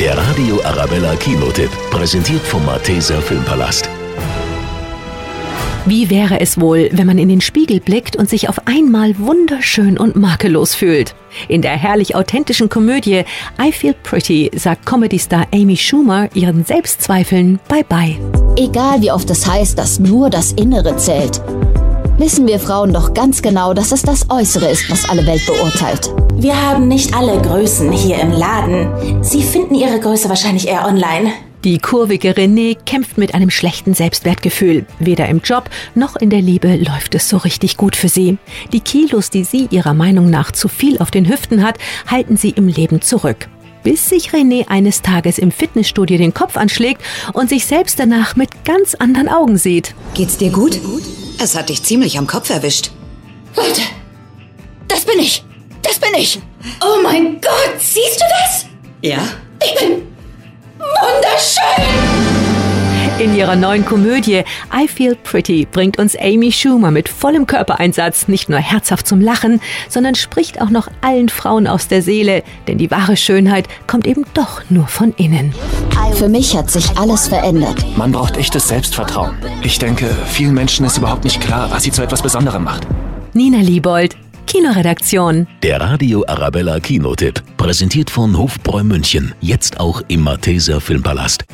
Der Radio Arabella Kinotipp, präsentiert vom Malteser Filmpalast. Wie wäre es wohl, wenn man in den Spiegel blickt und sich auf einmal wunderschön und makellos fühlt? In der herrlich authentischen Komödie I Feel Pretty sagt Comedy-Star Amy Schumer ihren Selbstzweifeln Bye-bye. Egal wie oft es heißt, dass nur das Innere zählt, wissen wir Frauen doch ganz genau, dass es das Äußere ist, was alle Welt beurteilt. Wir haben nicht alle Größen hier im Laden. Sie finden Ihre Größe wahrscheinlich eher online. Die kurvige Renée kämpft mit einem schlechten Selbstwertgefühl. Weder im Job noch in der Liebe läuft es so richtig gut für sie. Die Kilos, die sie ihrer Meinung nach zu viel auf den Hüften hat, halten sie im Leben zurück. Bis sich René eines Tages im Fitnessstudio den Kopf anschlägt und sich selbst danach mit ganz anderen Augen sieht. Geht's dir gut? Es hat dich ziemlich am Kopf erwischt. Leute, das bin ich. Das bin ich. Oh mein Gott, siehst du das? Ja? Ich bin In ihrer neuen Komödie I Feel Pretty bringt uns Amy Schumer mit vollem Körpereinsatz nicht nur herzhaft zum Lachen, sondern spricht auch noch allen Frauen aus der Seele, denn die wahre Schönheit kommt eben doch nur von innen. Für mich hat sich alles verändert. Man braucht echtes Selbstvertrauen. Ich denke, vielen Menschen ist überhaupt nicht klar, was sie zu etwas Besonderem macht. Nina Liebold, Kinoredaktion. Der Radio Arabella Kinotipp, präsentiert von Hofbräu München, jetzt auch im Malteser Filmpalast.